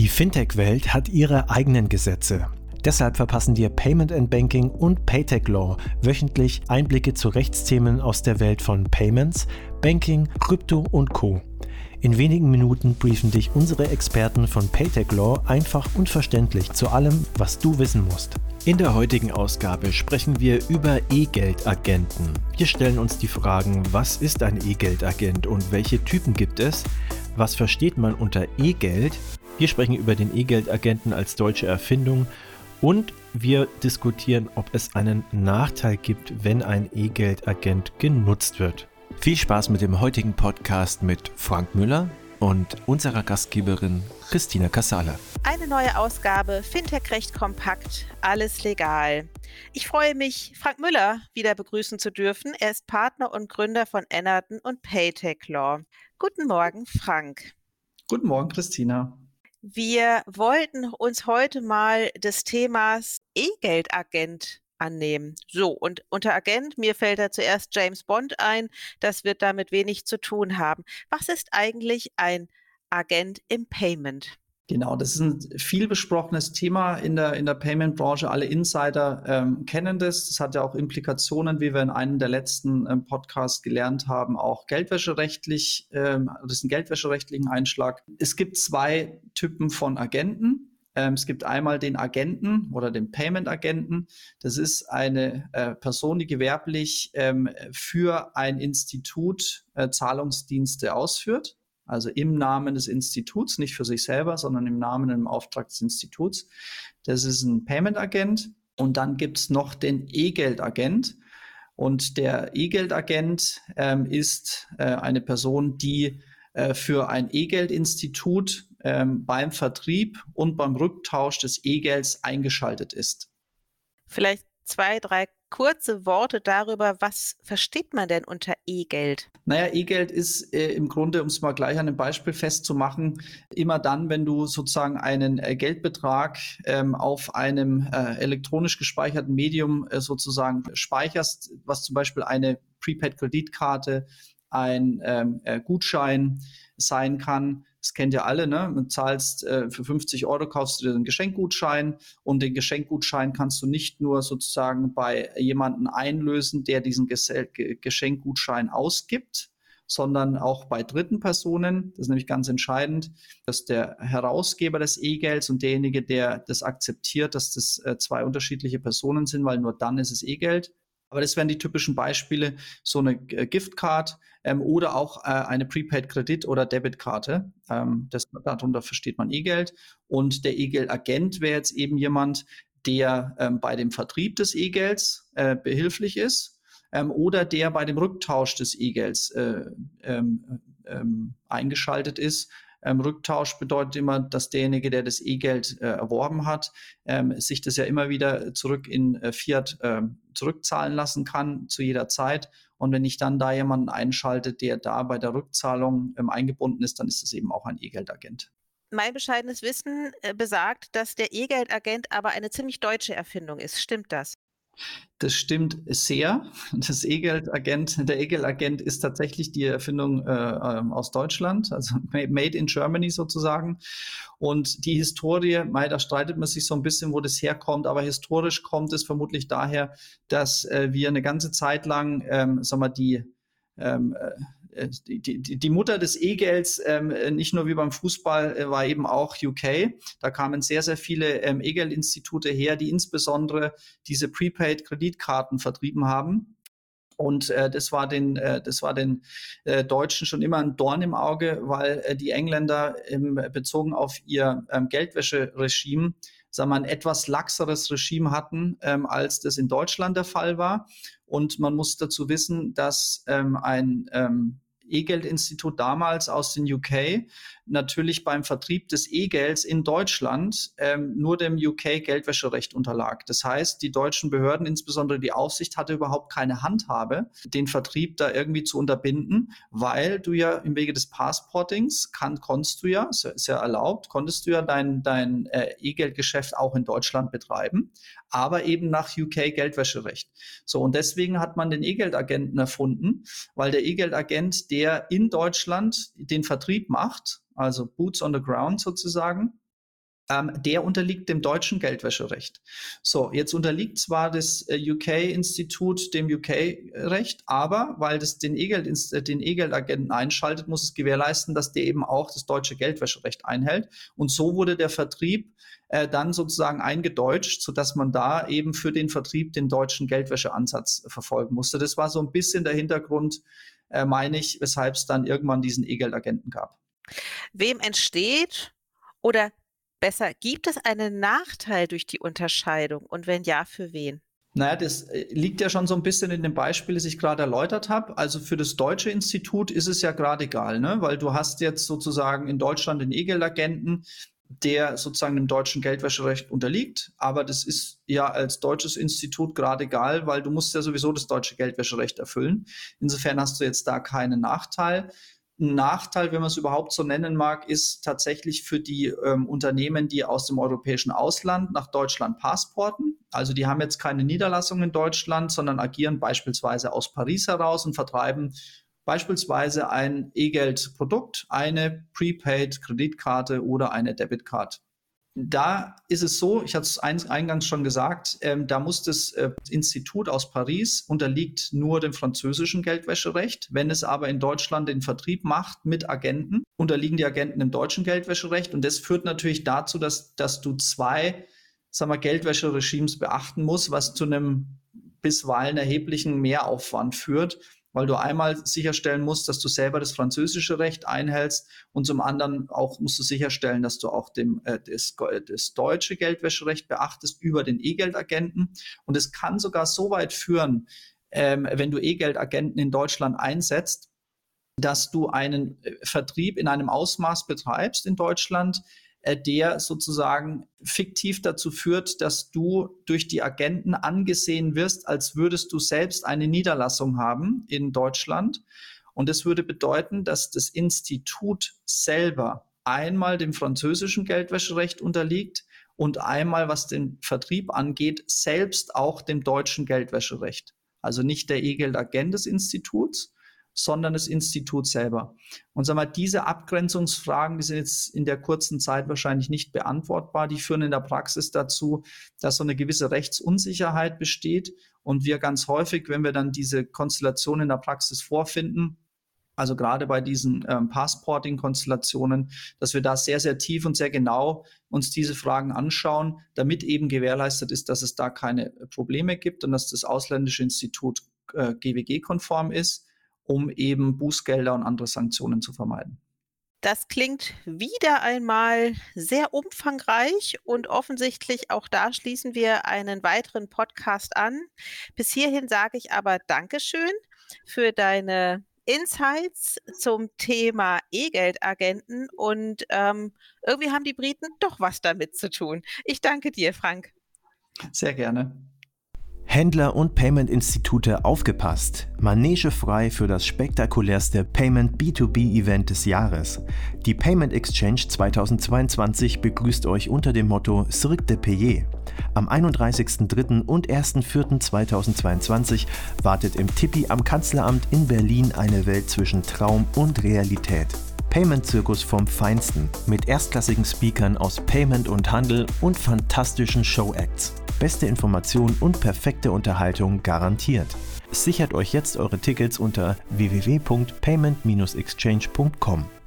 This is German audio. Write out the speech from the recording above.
Die Fintech-Welt hat ihre eigenen Gesetze. Deshalb verpassen dir Payment and Banking und Paytech Law wöchentlich Einblicke zu Rechtsthemen aus der Welt von Payments, Banking, Krypto und Co. In wenigen Minuten briefen dich unsere Experten von Paytech Law einfach und verständlich zu allem, was du wissen musst. In der heutigen Ausgabe sprechen wir über E-Geld-Agenten. Wir stellen uns die Fragen, was ist ein E-Geld-Agent und welche Typen gibt es? Was versteht man unter E-Geld? Wir sprechen über den E-Geld-Agenten als deutsche Erfindung und wir diskutieren, ob es einen Nachteil gibt, wenn ein E-Geld-Agent genutzt wird. Viel Spaß mit dem heutigen Podcast mit Frank Müller und unserer Gastgeberin Christina Casale. Eine neue Ausgabe Fintech recht kompakt, alles legal. Ich freue mich, Frank Müller wieder begrüßen zu dürfen. Er ist Partner und Gründer von Ennerton und Paytech Law. Guten Morgen, Frank. Guten Morgen, Christina. Wir wollten uns heute mal des Themas E-Geldagent annehmen. So, und unter Agent, mir fällt da zuerst James Bond ein, das wird damit wenig zu tun haben. Was ist eigentlich ein Agent im Payment? Genau, das ist ein viel besprochenes Thema in der, in der Payment-Branche. Alle Insider ähm, kennen das. Das hat ja auch Implikationen, wie wir in einem der letzten ähm, Podcasts gelernt haben, auch geldwäscherechtlich, ähm, das ist ein geldwäscherechtlichen Einschlag. Es gibt zwei Typen von Agenten. Ähm, es gibt einmal den Agenten oder den Payment-Agenten. Das ist eine äh, Person, die gewerblich ähm, für ein Institut äh, Zahlungsdienste ausführt also im Namen des Instituts, nicht für sich selber, sondern im Namen und im Auftrag des Instituts. Das ist ein Payment-Agent. Und dann gibt es noch den E-Geld-Agent. Und der E-Geld-Agent ähm, ist äh, eine Person, die äh, für ein E-Geld-Institut ähm, beim Vertrieb und beim Rücktausch des E-Gelds eingeschaltet ist. Vielleicht zwei, drei kurze Worte darüber, was versteht man denn unter E-Geld? Naja, E-Geld ist äh, im Grunde, um es mal gleich an einem Beispiel festzumachen, immer dann, wenn du sozusagen einen äh, Geldbetrag ähm, auf einem äh, elektronisch gespeicherten Medium äh, sozusagen speicherst, was zum Beispiel eine Prepaid-Kreditkarte, ein ähm, äh, Gutschein sein kann, das kennt ihr alle, ne? Du zahlst äh, für 50 Euro, kaufst du dir einen Geschenkgutschein und den Geschenkgutschein kannst du nicht nur sozusagen bei jemanden einlösen, der diesen Ges Geschenkgutschein ausgibt, sondern auch bei dritten Personen. Das ist nämlich ganz entscheidend, dass der Herausgeber des E-Gelds und derjenige, der das akzeptiert, dass das äh, zwei unterschiedliche Personen sind, weil nur dann ist es E-Geld. Aber das wären die typischen Beispiele, so eine äh, Giftcard ähm, oder auch äh, eine Prepaid-Kredit- oder Debitkarte. Ähm, darunter versteht man E-Geld. Und der E-Geld-Agent wäre jetzt eben jemand, der ähm, bei dem Vertrieb des E-Gelds äh, behilflich ist ähm, oder der bei dem Rücktausch des E-Gelds äh, ähm, ähm, eingeschaltet ist ähm, Rücktausch bedeutet immer, dass derjenige, der das E-Geld äh, erworben hat, ähm, sich das ja immer wieder zurück in äh, Fiat äh, zurückzahlen lassen kann zu jeder Zeit. Und wenn ich dann da jemanden einschalte, der da bei der Rückzahlung ähm, eingebunden ist, dann ist das eben auch ein E-Geld-Agent. Mein bescheidenes Wissen äh, besagt, dass der E-Geld-Agent aber eine ziemlich deutsche Erfindung ist. Stimmt das? Das stimmt sehr. Das E-Geld-Agent, der E-Geld-Agent ist tatsächlich die Erfindung äh, ähm, aus Deutschland, also made in Germany sozusagen. Und die Historie, mei, da streitet man sich so ein bisschen, wo das herkommt, aber historisch kommt es vermutlich daher, dass äh, wir eine ganze Zeit lang, ähm, sag mal, die ähm, äh, äh, die, die, die Mutter des E-Gelds, ähm, nicht nur wie beim Fußball, äh, war eben auch UK. Da kamen sehr, sehr viele ähm, E-Geld-Institute her, die insbesondere diese Prepaid-Kreditkarten vertrieben haben. Und äh, das war den, äh, das war den äh, Deutschen schon immer ein Dorn im Auge, weil äh, die Engländer im, bezogen auf ihr ähm, Geldwäscheregime sagen wir, ein etwas laxeres Regime hatten, ähm, als das in Deutschland der Fall war. Und man muss dazu wissen, dass ähm, ein ähm, E-Geld-Institut damals aus den UK natürlich beim Vertrieb des E-Gelds in Deutschland ähm, nur dem UK-Geldwäscherecht unterlag. Das heißt, die deutschen Behörden, insbesondere die Aufsicht, hatte überhaupt keine Handhabe, den Vertrieb da irgendwie zu unterbinden, weil du ja im Wege des Passportings kann, konntest du ja, ist ja erlaubt, konntest du ja dein, dein äh, E-Geldgeschäft auch in Deutschland betreiben, aber eben nach UK-Geldwäscherecht. So, und deswegen hat man den E-Geldagenten erfunden, weil der E-Geldagent, der in Deutschland den Vertrieb macht, also Boots on the Ground sozusagen, ähm, der unterliegt dem deutschen Geldwäscherecht. So, jetzt unterliegt zwar das äh, UK-Institut dem UK-Recht, aber weil das den E-Geld-Agenten äh, einschaltet, muss es gewährleisten, dass der eben auch das deutsche Geldwäscherecht einhält. Und so wurde der Vertrieb äh, dann sozusagen eingedeutscht, sodass man da eben für den Vertrieb den deutschen Geldwäscheansatz verfolgen musste. Das war so ein bisschen der Hintergrund, äh, meine ich, weshalb es dann irgendwann diesen E-Geld-Agenten gab. Wem entsteht oder besser, gibt es einen Nachteil durch die Unterscheidung und wenn ja, für wen? Naja, das äh, liegt ja schon so ein bisschen in dem Beispiel, das ich gerade erläutert habe. Also für das deutsche Institut ist es ja gerade egal, ne? weil du hast jetzt sozusagen in Deutschland den E-Geld-Agenten, der sozusagen dem deutschen Geldwäscherecht unterliegt. Aber das ist ja als deutsches Institut gerade egal, weil du musst ja sowieso das deutsche Geldwäscherecht erfüllen. Insofern hast du jetzt da keinen Nachteil. Ein Nachteil, wenn man es überhaupt so nennen mag, ist tatsächlich für die ähm, Unternehmen, die aus dem europäischen Ausland nach Deutschland passporten. Also die haben jetzt keine Niederlassung in Deutschland, sondern agieren beispielsweise aus Paris heraus und vertreiben beispielsweise ein E-Geld-Produkt, eine Prepaid-Kreditkarte oder eine Debitcard da ist es so, ich hatte es eingangs schon gesagt, ähm, da muss das äh, Institut aus Paris unterliegt nur dem französischen Geldwäscherecht. Wenn es aber in Deutschland den Vertrieb macht mit Agenten, unterliegen die Agenten dem deutschen Geldwäscherecht. Und das führt natürlich dazu, dass, dass du zwei sagen wir, Geldwäscheregimes beachten musst, was zu einem bisweilen erheblichen Mehraufwand führt weil du einmal sicherstellen musst, dass du selber das französische Recht einhältst und zum anderen auch musst du sicherstellen, dass du auch dem, äh, das, das deutsche Geldwäscherecht beachtest über den E-Geldagenten. Und es kann sogar so weit führen, ähm, wenn du E-Geldagenten in Deutschland einsetzt, dass du einen äh, Vertrieb in einem Ausmaß betreibst in Deutschland, der sozusagen fiktiv dazu führt, dass du durch die Agenten angesehen wirst, als würdest du selbst eine Niederlassung haben in Deutschland. Und das würde bedeuten, dass das Institut selber einmal dem französischen Geldwäscherecht unterliegt und einmal, was den Vertrieb angeht, selbst auch dem deutschen Geldwäscherecht. Also nicht der E-Geld-Agent des Instituts, sondern das Institut selber. Und sag mal, diese Abgrenzungsfragen, die sind jetzt in der kurzen Zeit wahrscheinlich nicht beantwortbar. Die führen in der Praxis dazu, dass so eine gewisse Rechtsunsicherheit besteht und wir ganz häufig, wenn wir dann diese Konstellation in der Praxis vorfinden, also gerade bei diesen ähm, Passporting-Konstellationen, dass wir da sehr, sehr tief und sehr genau uns diese Fragen anschauen, damit eben gewährleistet ist, dass es da keine Probleme gibt und dass das ausländische Institut äh, GWG-konform ist um eben Bußgelder und andere Sanktionen zu vermeiden. Das klingt wieder einmal sehr umfangreich und offensichtlich auch da schließen wir einen weiteren Podcast an. Bis hierhin sage ich aber Dankeschön für deine Insights zum Thema E-Geldagenten und ähm, irgendwie haben die Briten doch was damit zu tun. Ich danke dir, Frank. Sehr gerne. Händler und Payment-Institute aufgepasst. Manege frei für das spektakulärste Payment B2B-Event des Jahres. Die Payment Exchange 2022 begrüßt euch unter dem Motto Cirque de Payer. Am 31.03. und 1.04.2022 wartet im Tippi am Kanzleramt in Berlin eine Welt zwischen Traum und Realität. Payment-Zirkus vom Feinsten mit erstklassigen Speakern aus Payment und Handel und fantastischen Show-Acts. Beste Information und perfekte Unterhaltung garantiert. Sichert euch jetzt eure Tickets unter www.payment-exchange.com.